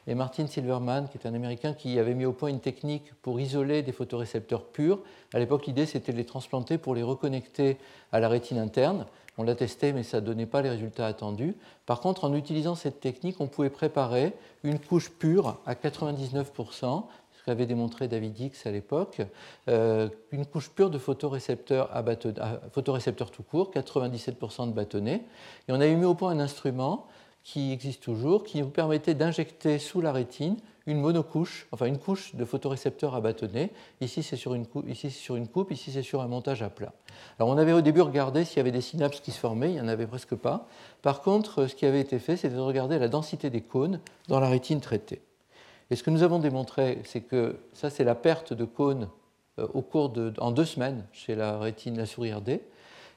et Martin Silverman, qui est un Américain qui avait mis au point une technique pour isoler des photorécepteurs purs. À l'époque, l'idée, c'était de les transplanter pour les reconnecter à la rétine interne. On l'a testé, mais ça ne donnait pas les résultats attendus. Par contre, en utilisant cette technique, on pouvait préparer une couche pure à 99%, ce qu'avait démontré David Hicks à l'époque, euh, une couche pure de photorécepteurs, à photorécepteurs tout court, 97% de bâtonnets. Et on avait mis au point un instrument qui existe toujours, qui vous permettait d'injecter sous la rétine une monocouche, enfin une couche de photorécepteurs à bâtonnet. Ici, c'est sur, une coupe, ici, sur une coupe, ici, c'est sur un montage à plat. Alors, on avait au début regardé s'il y avait des synapses qui se formaient, il n'y en avait presque pas. Par contre, ce qui avait été fait, c'était de regarder la densité des cônes dans la rétine traitée. Et ce que nous avons démontré, c'est que ça, c'est la perte de cônes euh, au cours de, en deux semaines chez la rétine, la souris RD.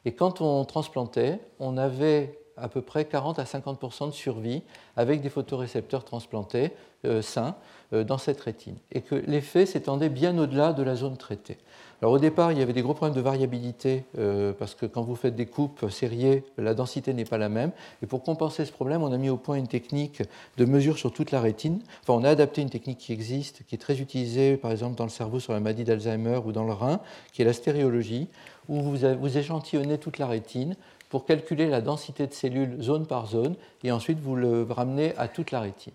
Et quand on transplantait, on avait à peu près 40 à 50 de survie avec des photorécepteurs transplantés euh, sains euh, dans cette rétine. Et que l'effet s'étendait bien au-delà de la zone traitée. Alors au départ, il y avait des gros problèmes de variabilité euh, parce que quand vous faites des coupes serrées, la densité n'est pas la même. Et pour compenser ce problème, on a mis au point une technique de mesure sur toute la rétine. Enfin, on a adapté une technique qui existe, qui est très utilisée par exemple dans le cerveau sur la maladie d'Alzheimer ou dans le rein, qui est la stéréologie, où vous, vous échantillonnez toute la rétine pour calculer la densité de cellules zone par zone et ensuite vous le ramenez à toute la rétine.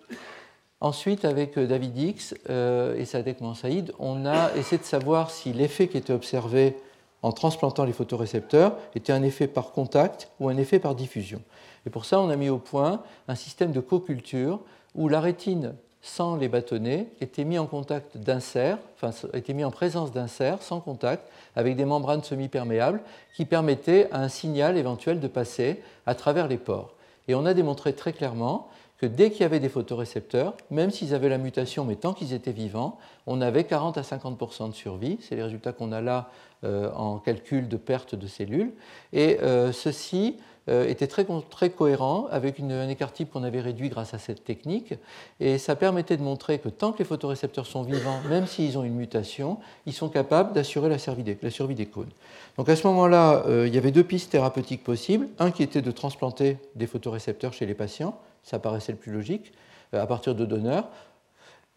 Ensuite, avec euh, David X euh, et Sadek Mansaïd, on a essayé de savoir si l'effet qui était observé en transplantant les photorécepteurs était un effet par contact ou un effet par diffusion. Et pour ça, on a mis au point un système de co-culture où la rétine sans les bâtonnets était mis en contact d'inserts, enfin était mis en présence d'inserts sans contact avec des membranes semi-perméables qui permettaient à un signal éventuel de passer à travers les pores. Et on a démontré très clairement que dès qu'il y avait des photorécepteurs, même s'ils avaient la mutation, mais tant qu'ils étaient vivants, on avait 40 à 50% de survie. C'est les résultats qu'on a là euh, en calcul de perte de cellules. Et euh, ceci euh, était très, cohérent avec un écart type qu'on avait réduit grâce à cette technique. Et ça permettait de montrer que tant que les photorécepteurs sont vivants, même s'ils ont une mutation, ils sont capables d'assurer la, survie des, cônes. Donc à ce moment-là, il y avait deux pistes thérapeutiques possibles. Un qui était de transplanter des photorécepteurs chez les patients, ça paraissait le plus logique, euh, à partir de donneurs.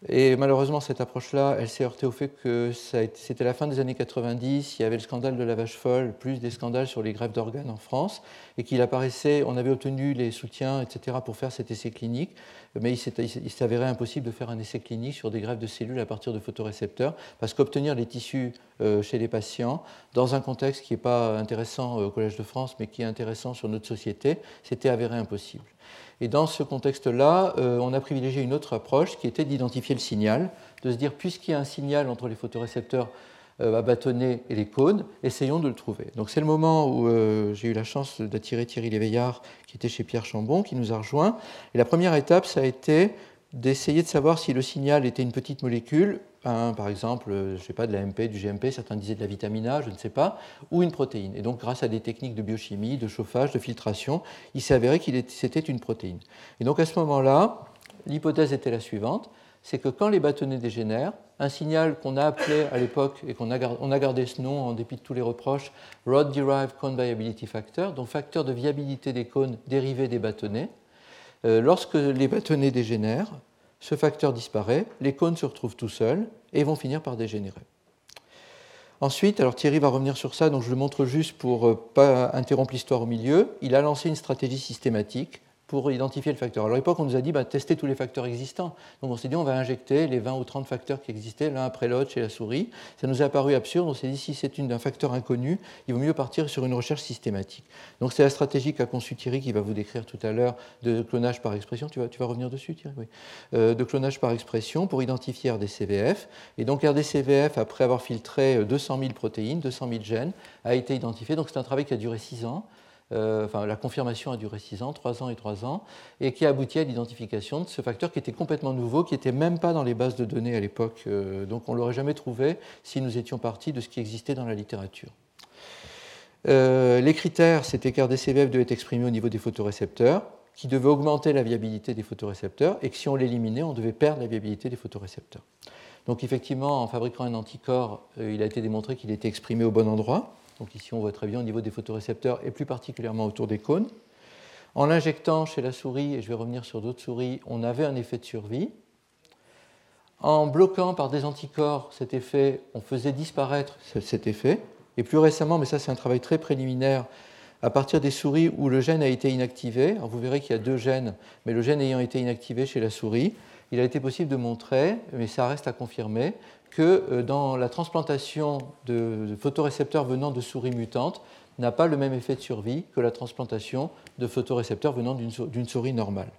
Et malheureusement, cette approche-là, elle s'est heurtée au fait que c'était la fin des années 90, il y avait le scandale de la vache folle, plus des scandales sur les grèves d'organes en France, et qu'il apparaissait, on avait obtenu les soutiens, etc., pour faire cet essai clinique, mais il s'avérait impossible de faire un essai clinique sur des greffes de cellules à partir de photorécepteurs, parce qu'obtenir les tissus euh, chez les patients, dans un contexte qui n'est pas intéressant au Collège de France, mais qui est intéressant sur notre société, c'était avéré impossible. Et dans ce contexte-là, euh, on a privilégié une autre approche qui était d'identifier le signal, de se dire, puisqu'il y a un signal entre les photorécepteurs euh, à bâtonnet et les cônes, essayons de le trouver. Donc c'est le moment où euh, j'ai eu la chance d'attirer Thierry Léveillard, qui était chez Pierre Chambon, qui nous a rejoints. Et la première étape, ça a été d'essayer de savoir si le signal était une petite molécule, par exemple, je ne sais pas, de la MP, du GMP, certains disaient de la vitamine A, je ne sais pas, ou une protéine. Et donc, grâce à des techniques de biochimie, de chauffage, de filtration, il s'est avéré qu'il c'était une protéine. Et donc, à ce moment-là, l'hypothèse était la suivante c'est que quand les bâtonnets dégénèrent, un signal qu'on a appelé à l'époque et qu'on a, gardé ce nom en dépit de tous les reproches, Rod Derived Cone Viability Factor, donc facteur de viabilité des cônes dérivés des bâtonnets. Euh, lorsque les bâtonnets dégénèrent, ce facteur disparaît, les cônes se retrouvent tout seuls et vont finir par dégénérer. Ensuite, alors Thierry va revenir sur ça, donc je le montre juste pour ne euh, pas interrompre l'histoire au milieu. Il a lancé une stratégie systématique pour identifier le facteur. Alors à l'époque, on nous a dit bah, tester tous les facteurs existants. Donc on s'est dit on va injecter les 20 ou 30 facteurs qui existaient l'un après l'autre chez la souris. Ça nous a paru absurde. On s'est dit si c'est un facteur inconnu, il vaut mieux partir sur une recherche systématique. Donc c'est la stratégie qu'a conçue Thierry qui va vous décrire tout à l'heure de clonage par expression. Tu vas, revenir dessus Thierry. Euh, de clonage par expression pour identifier RDCVF. Et donc RDCVF, après avoir filtré 200 000 protéines, 200 000 gènes, a été identifié. Donc c'est un travail qui a duré 6 ans. Euh, la confirmation a duré 6 ans, 3 ans et 3 ans, et qui a abouti à l'identification de ce facteur qui était complètement nouveau, qui n'était même pas dans les bases de données à l'époque. Euh, donc on ne l'aurait jamais trouvé si nous étions partis de ce qui existait dans la littérature. Euh, les critères, c'était qu'RDCVF devait être exprimé au niveau des photorécepteurs, qui devait augmenter la viabilité des photorécepteurs, et que si on l'éliminait, on devait perdre la viabilité des photorécepteurs. Donc effectivement, en fabriquant un anticorps, il a été démontré qu'il était exprimé au bon endroit. Donc ici, on voit très bien au niveau des photorécepteurs et plus particulièrement autour des cônes. En l'injectant chez la souris, et je vais revenir sur d'autres souris, on avait un effet de survie. En bloquant par des anticorps cet effet, on faisait disparaître cet effet. Et plus récemment, mais ça c'est un travail très préliminaire, à partir des souris où le gène a été inactivé, vous verrez qu'il y a deux gènes, mais le gène ayant été inactivé chez la souris, il a été possible de montrer, mais ça reste à confirmer, que euh, dans la transplantation de photorécepteurs venant de souris mutantes n'a pas le même effet de survie que la transplantation de photorécepteurs venant d'une souris normale.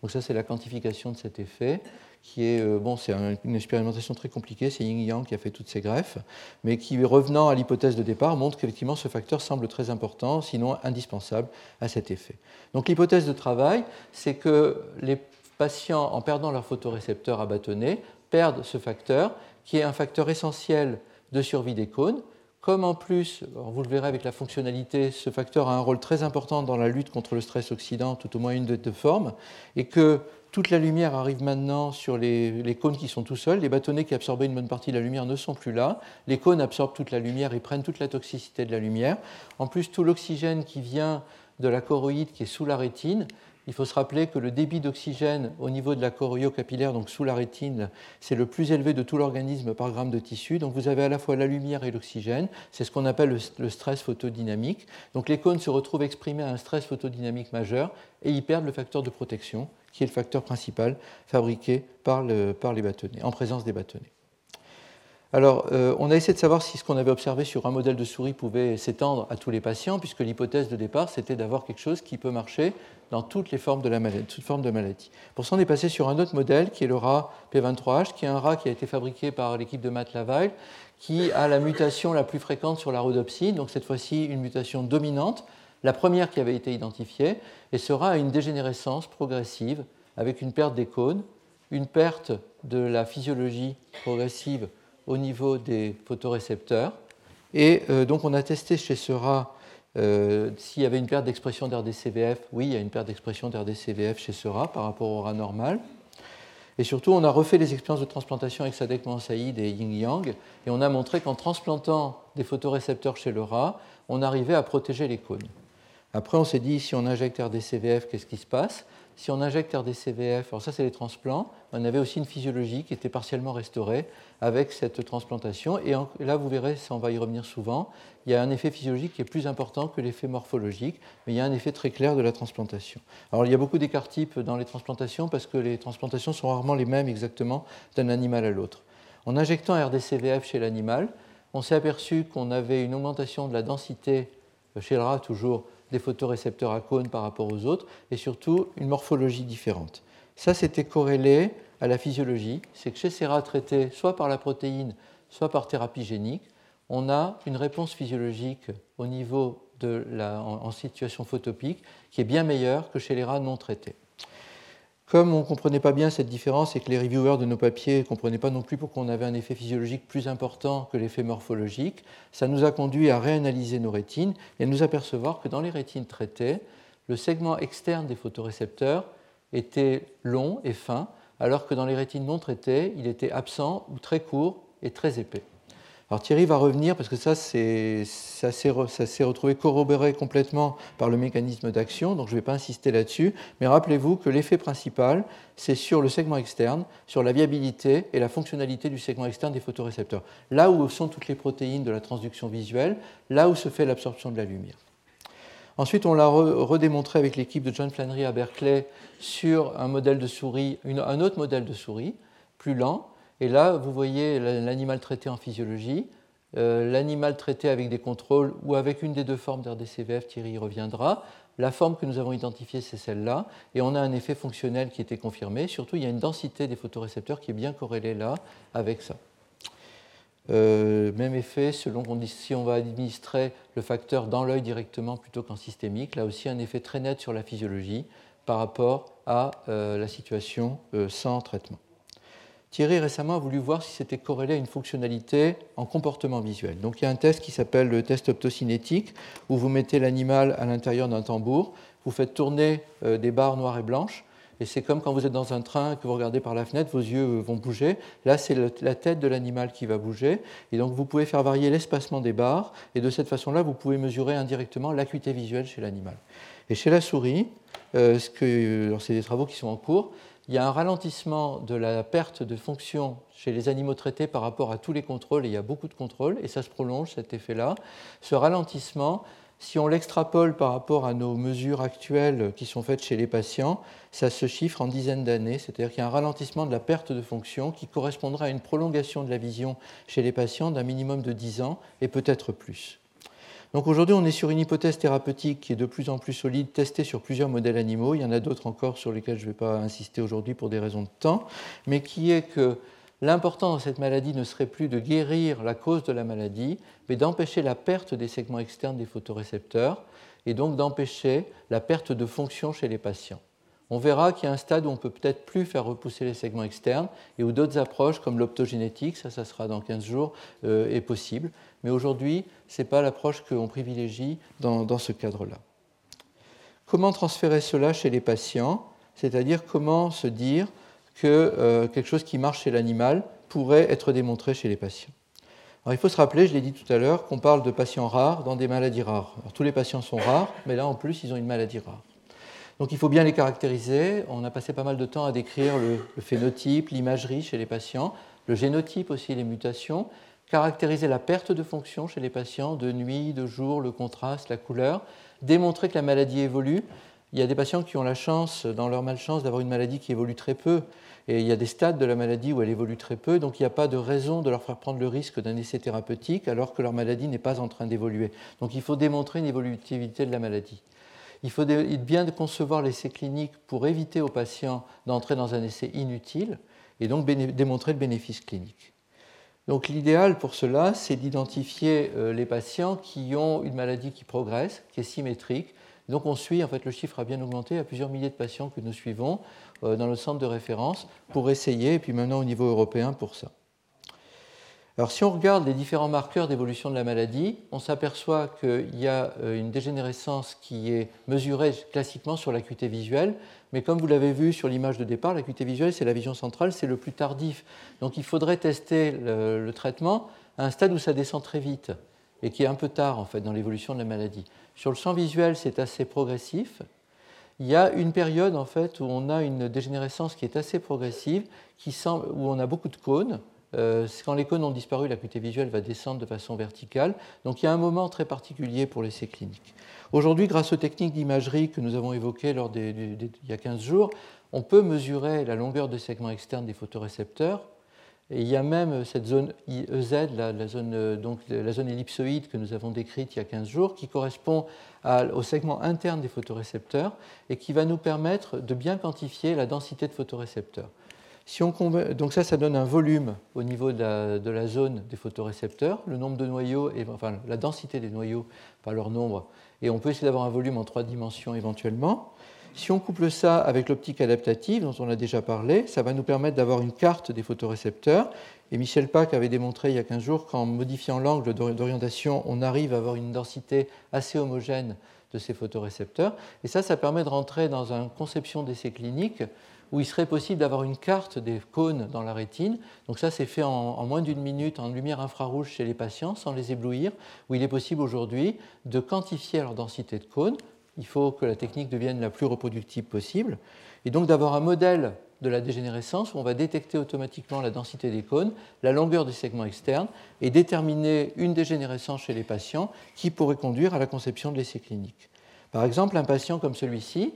Donc ça, c'est la quantification de cet effet, qui est, euh, bon, c'est une expérimentation très compliquée, c'est Ying Yang qui a fait toutes ces greffes, mais qui, revenant à l'hypothèse de départ, montre qu'effectivement ce facteur semble très important, sinon indispensable à cet effet. Donc l'hypothèse de travail, c'est que les patients, en perdant leur photorécepteur à bâtonnet, perdent ce facteur qui est un facteur essentiel de survie des cônes. Comme en plus, vous le verrez avec la fonctionnalité, ce facteur a un rôle très important dans la lutte contre le stress oxydant, tout au moins une de deux formes, et que toute la lumière arrive maintenant sur les, cônes qui sont tout seuls. Les bâtonnets qui absorbaient une bonne partie de la lumière ne sont plus là. Les cônes absorbent toute la lumière et prennent toute la toxicité de la lumière. En plus, tout l'oxygène qui vient de la choroïde qui est sous la rétine il faut se rappeler que le débit d'oxygène au niveau de la choriocapillaire, donc sous la rétine, c'est le plus élevé de tout l'organisme par gramme de tissu. Donc vous avez à la fois la lumière et l'oxygène. C'est ce qu'on appelle le stress photodynamique. Donc les cônes se retrouvent exprimés à un stress photodynamique majeur et ils perdent le facteur de protection, qui est le facteur principal fabriqué par les bâtonnets, en présence des bâtonnets. Alors, euh, on a essayé de savoir si ce qu'on avait observé sur un modèle de souris pouvait s'étendre à tous les patients, puisque l'hypothèse de départ, c'était d'avoir quelque chose qui peut marcher dans toutes les formes de la maladie. Pour ça, on est passé sur un autre modèle, qui est le rat P23H, qui est un rat qui a été fabriqué par l'équipe de Matt Laval, qui a la mutation la plus fréquente sur la rhodopsine, donc cette fois-ci une mutation dominante, la première qui avait été identifiée, et sera une dégénérescence progressive avec une perte des cônes, une perte de la physiologie progressive au niveau des photorécepteurs. Et euh, donc on a testé chez ce rat euh, s'il y avait une perte d'expression d'RDCVF. Oui, il y a une perte d'expression d'RDCVF chez ce rat par rapport au rat normal. Et surtout, on a refait les expériences de transplantation avec Sadek Mansaïd et Ying Yang, et on a montré qu'en transplantant des photorécepteurs chez le rat, on arrivait à protéger les cônes. Après, on s'est dit, si on injecte RDCVF, qu'est-ce qui se passe? Si on injecte RDCVF, alors ça c'est les transplants, on avait aussi une physiologie qui était partiellement restaurée avec cette transplantation. Et là, vous verrez, ça, on va y revenir souvent, il y a un effet physiologique qui est plus important que l'effet morphologique, mais il y a un effet très clair de la transplantation. Alors, il y a beaucoup d'écarts types dans les transplantations parce que les transplantations sont rarement les mêmes exactement d'un animal à l'autre. En injectant RDCVF chez l'animal, on s'est aperçu qu'on avait une augmentation de la densité, euh, chez le rat toujours, des photorécepteurs à cônes par rapport aux autres, et surtout une morphologie différente. Ça, c'était corrélé à la physiologie. C'est que chez ces rats traités soit par la protéine, soit par thérapie génique, on a une réponse physiologique au niveau en, situation photopique qui est bien meilleure que chez les rats non traités. Comme on ne comprenait pas bien cette différence et que les reviewers de nos papiers ne comprenaient pas non plus pourquoi on avait un effet physiologique plus important que l'effet morphologique, ça nous a conduit à réanalyser nos rétines et à nous apercevoir que dans les rétines traitées, le segment externe des photorécepteurs était long et fin, alors que dans les rétines non traitées, il était absent ou très court et très épais. Alors Thierry va revenir parce que ça, s'est retrouvé corroboré complètement par le mécanisme d'action, donc je ne vais pas insister là-dessus, mais rappelez-vous que l'effet principal, c'est sur le segment externe, sur la viabilité et la fonctionnalité du segment externe des photorécepteurs, là où sont toutes les protéines de la transduction visuelle, là où se fait l'absorption de la lumière. Ensuite, on l'a redémontré avec l'équipe de John Flannery à Berkeley sur un modèle de souris, un autre modèle de souris, plus lent, et là, vous voyez l'animal traité en physiologie, euh, l'animal traité avec des contrôles ou avec une des deux formes d'RDCVF, Thierry y reviendra. La forme que nous avons identifiée, c'est celle-là, et on a un effet fonctionnel qui était confirmé. Surtout, il y a une densité des photorécepteurs qui est bien corrélée là avec ça. Euh, même effet selon si on va administrer le facteur dans l'œil directement plutôt qu'en systémique. Là aussi, un effet très net sur la physiologie par rapport à euh, la situation sans traitement. Thierry récemment a voulu voir si c'était corrélé à une fonctionnalité en comportement visuel. Donc il y a un test qui s'appelle le test optocinétique, où vous mettez l'animal à l'intérieur d'un tambour, vous faites tourner euh, des barres noires et blanches, et c'est comme quand vous êtes dans un train que vous regardez par la fenêtre, vos yeux euh, vont bouger. Là, c'est la tête de l'animal qui va bouger. Et donc, vous pouvez faire varier l'espacement des barres. Et de cette façon-là, vous pouvez mesurer indirectement l'acuité visuelle chez l'animal. Et chez la souris, euh, c'est des travaux qui sont en cours, il y a un ralentissement de la perte de fonction chez les animaux traités par rapport à tous les contrôles, et il y a beaucoup de contrôles, et ça se prolonge, cet effet-là. Ce ralentissement, si on l'extrapole par rapport à nos mesures actuelles qui sont faites chez les patients, ça se chiffre en dizaines d'années, c'est-à-dire qu'il y a un ralentissement de la perte de fonction qui correspondra à une prolongation de la vision chez les patients d'un minimum de 10 ans et peut-être plus. Donc aujourd'hui, on est sur une hypothèse thérapeutique qui est de plus en plus solide, testée sur plusieurs modèles animaux. Il y en a d'autres encore sur lesquels je ne vais pas insister aujourd'hui pour des raisons de temps, mais qui est que l'important dans cette maladie ne serait plus de guérir la cause de la maladie, mais d'empêcher la perte des segments externes des photorécepteurs et donc d'empêcher la perte de fonction chez les patients on verra qu'il y a un stade où on peut peut-être plus faire repousser les segments externes et où d'autres approches comme l'optogénétique, ça, ça sera dans 15 jours, euh, est possible. Mais aujourd'hui, ce n'est pas l'approche qu'on privilégie dans, ce cadre-là. Comment transférer cela chez les patients? C'est-à-dire comment se dire que euh, quelque chose qui marche chez l'animal pourrait être démontré chez les patients? Il faut se rappeler, je l'ai dit tout à l'heure, qu'on parle de patients rares dans des maladies rares. tous les patients sont rares, mais là en plus, ils ont une maladie rare. Donc il faut bien les caractériser. On a passé pas mal de temps à décrire le, phénotype, l'imagerie chez les patients, le génotype aussi, les mutations, caractériser la perte de fonction chez les patients, de nuit, de jour, le contraste, la couleur, démontrer que la maladie évolue. Il y a des patients qui ont la chance, dans leur malchance, d'avoir une maladie qui évolue très peu. Et il y a des stades de la maladie où elle évolue très peu, donc il n'y a pas de raison de leur faire prendre le risque d'un essai thérapeutique alors que leur maladie n'est pas en train d'évoluer. Donc il faut démontrer une évolutivité de la maladie. Il faut bien concevoir l'essai clinique pour éviter aux patients d'entrer dans un essai inutile et donc démontrer le bénéfice clinique. Donc l'idéal pour cela, c'est d'identifier euh, les patients qui ont une maladie qui progresse, qui est symétrique. Donc on suit, en fait le chiffre a bien augmenté, à plusieurs milliers de patients que nous suivons euh, dans le centre de référence pour essayer, et puis maintenant au niveau européen pour ça. Alors si on regarde les différents marqueurs d'évolution de la maladie, on s'aperçoit qu'il y a euh, une dégénérescence qui est mesurée classiquement sur l'acuité visuelle, mais comme vous l'avez vu sur l'image de départ, l'acuité visuelle, c'est la vision centrale, c'est le plus tardif. Donc il faudrait tester le, traitement à un stade où ça descend très vite et qui est un peu tard en fait dans l'évolution de la maladie. Sur le champ visuel, c'est assez progressif. Il y a une période en fait où on a une dégénérescence qui est assez progressive, où on a beaucoup de cônes, quand les cônes ont disparu, l'acuité visuelle va descendre de façon verticale. Donc il y a un moment très particulier pour l'essai clinique. Aujourd'hui, grâce aux techniques d'imagerie que nous avons évoquées il y a 15 jours, on peut mesurer la longueur de segment externe des photorécepteurs. Il y a même cette zone IEZ, la, zone, euh, donc, la zone ellipsoïde que nous avons décrite il y a 15 jours, qui correspond au segment interne des photorécepteurs et qui va nous permettre de bien quantifier la densité de photorécepteurs donc ça, ça donne un volume au niveau de la, zone des photorécepteurs, le nombre de noyaux, et, enfin la densité des noyaux par leur nombre, et on peut essayer d'avoir un volume en trois dimensions éventuellement. Si on couple ça avec l'optique adaptative, dont on a déjà parlé, ça va nous permettre d'avoir une carte des photorécepteurs. Et Michel Pack avait démontré il y a 15 jours qu'en modifiant l'angle d'orientation, on arrive à avoir une densité assez homogène de ces photorécepteurs. Et ça, ça permet de rentrer dans une conception d'essai clinique où il serait possible d'avoir une carte des cônes dans la rétine. Donc ça, c'est fait en, moins d'une minute en lumière infrarouge chez les patients, sans les éblouir, où il est possible aujourd'hui de quantifier leur densité de cônes. Il faut que la technique devienne la plus reproductible possible. Et donc d'avoir un modèle de la dégénérescence où on va détecter automatiquement la densité des cônes, la longueur des segments externes et déterminer une dégénérescence chez les patients qui pourrait conduire à la conception de l'essai clinique. Par exemple, un patient comme celui-ci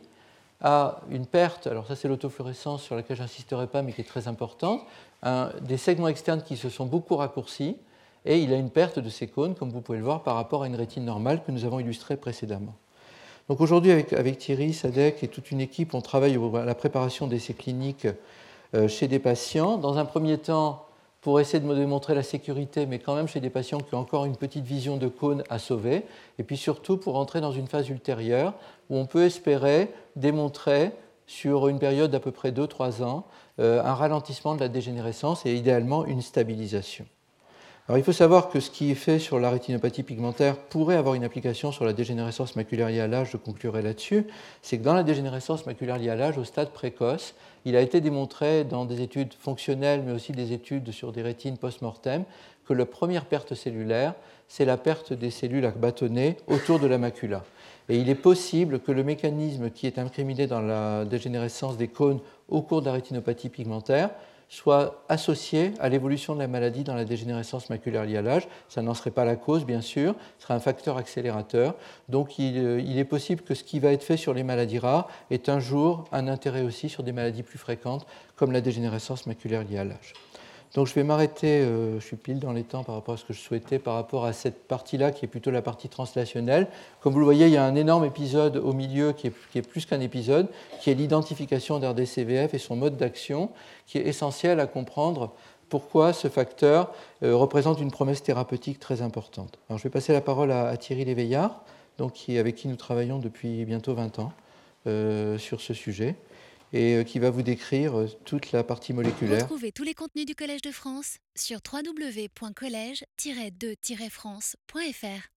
a une perte, alors ça c'est l'autofluorescence sur laquelle je n'insisterai pas mais qui est très importante, des segments externes qui se sont beaucoup raccourcis et il a une perte de ses cônes, comme vous pouvez le voir, par rapport à une rétine normale que nous avons illustrée précédemment. Donc aujourd'hui, avec, Thierry, Sadek et toute une équipe, on travaille à la préparation d'essais cliniques euh, chez des patients. Dans un premier temps, pour essayer de démontrer la sécurité, mais quand même chez des patients qui ont encore une petite vision de cône à sauver. Et puis surtout pour entrer dans une phase ultérieure où on peut espérer démontrer sur une période d'à peu près 2-3 ans euh, un ralentissement de la dégénérescence et idéalement une stabilisation. Alors, il faut savoir que ce qui est fait sur la rétinopathie pigmentaire pourrait avoir une application sur la dégénérescence maculaire liée à l'âge, je conclurai là-dessus, c'est que dans la dégénérescence maculaire liée à l'âge, au stade précoce, il a été démontré dans des études fonctionnelles, mais aussi des études sur des rétines post-mortem, que la première perte cellulaire, c'est la perte des cellules à bâtonner autour de la macula. Et il est possible que le mécanisme qui est incriminé dans la dégénérescence des cônes au cours de la rétinopathie pigmentaire soit associé à l'évolution de la maladie dans la dégénérescence maculaire liée à l'âge. Ça n'en serait pas la cause, bien sûr, ce serait un facteur accélérateur. Donc il, euh, il, est possible que ce qui va être fait sur les maladies rares ait un jour un intérêt aussi sur des maladies plus fréquentes, comme la dégénérescence maculaire liée à l'âge. Donc je vais m'arrêter, euh, je suis pile dans les temps par rapport à ce que je souhaitais, par rapport à cette partie-là qui est plutôt la partie translationnelle. Comme vous le voyez, il y a un énorme épisode au milieu qui est, plus qu'un épisode, qui est l'identification d'RDCVF et son mode d'action, qui est essentiel à comprendre pourquoi ce facteur euh, représente une promesse thérapeutique très importante. Alors je vais passer la parole à, Thierry Léveillard, avec qui nous travaillons depuis bientôt 20 ans euh, sur ce sujet et euh, qui va vous décrire euh, toute la partie moléculaire. Retrouvez tous les contenus du Collège de France sur www.colège-2-france.fr.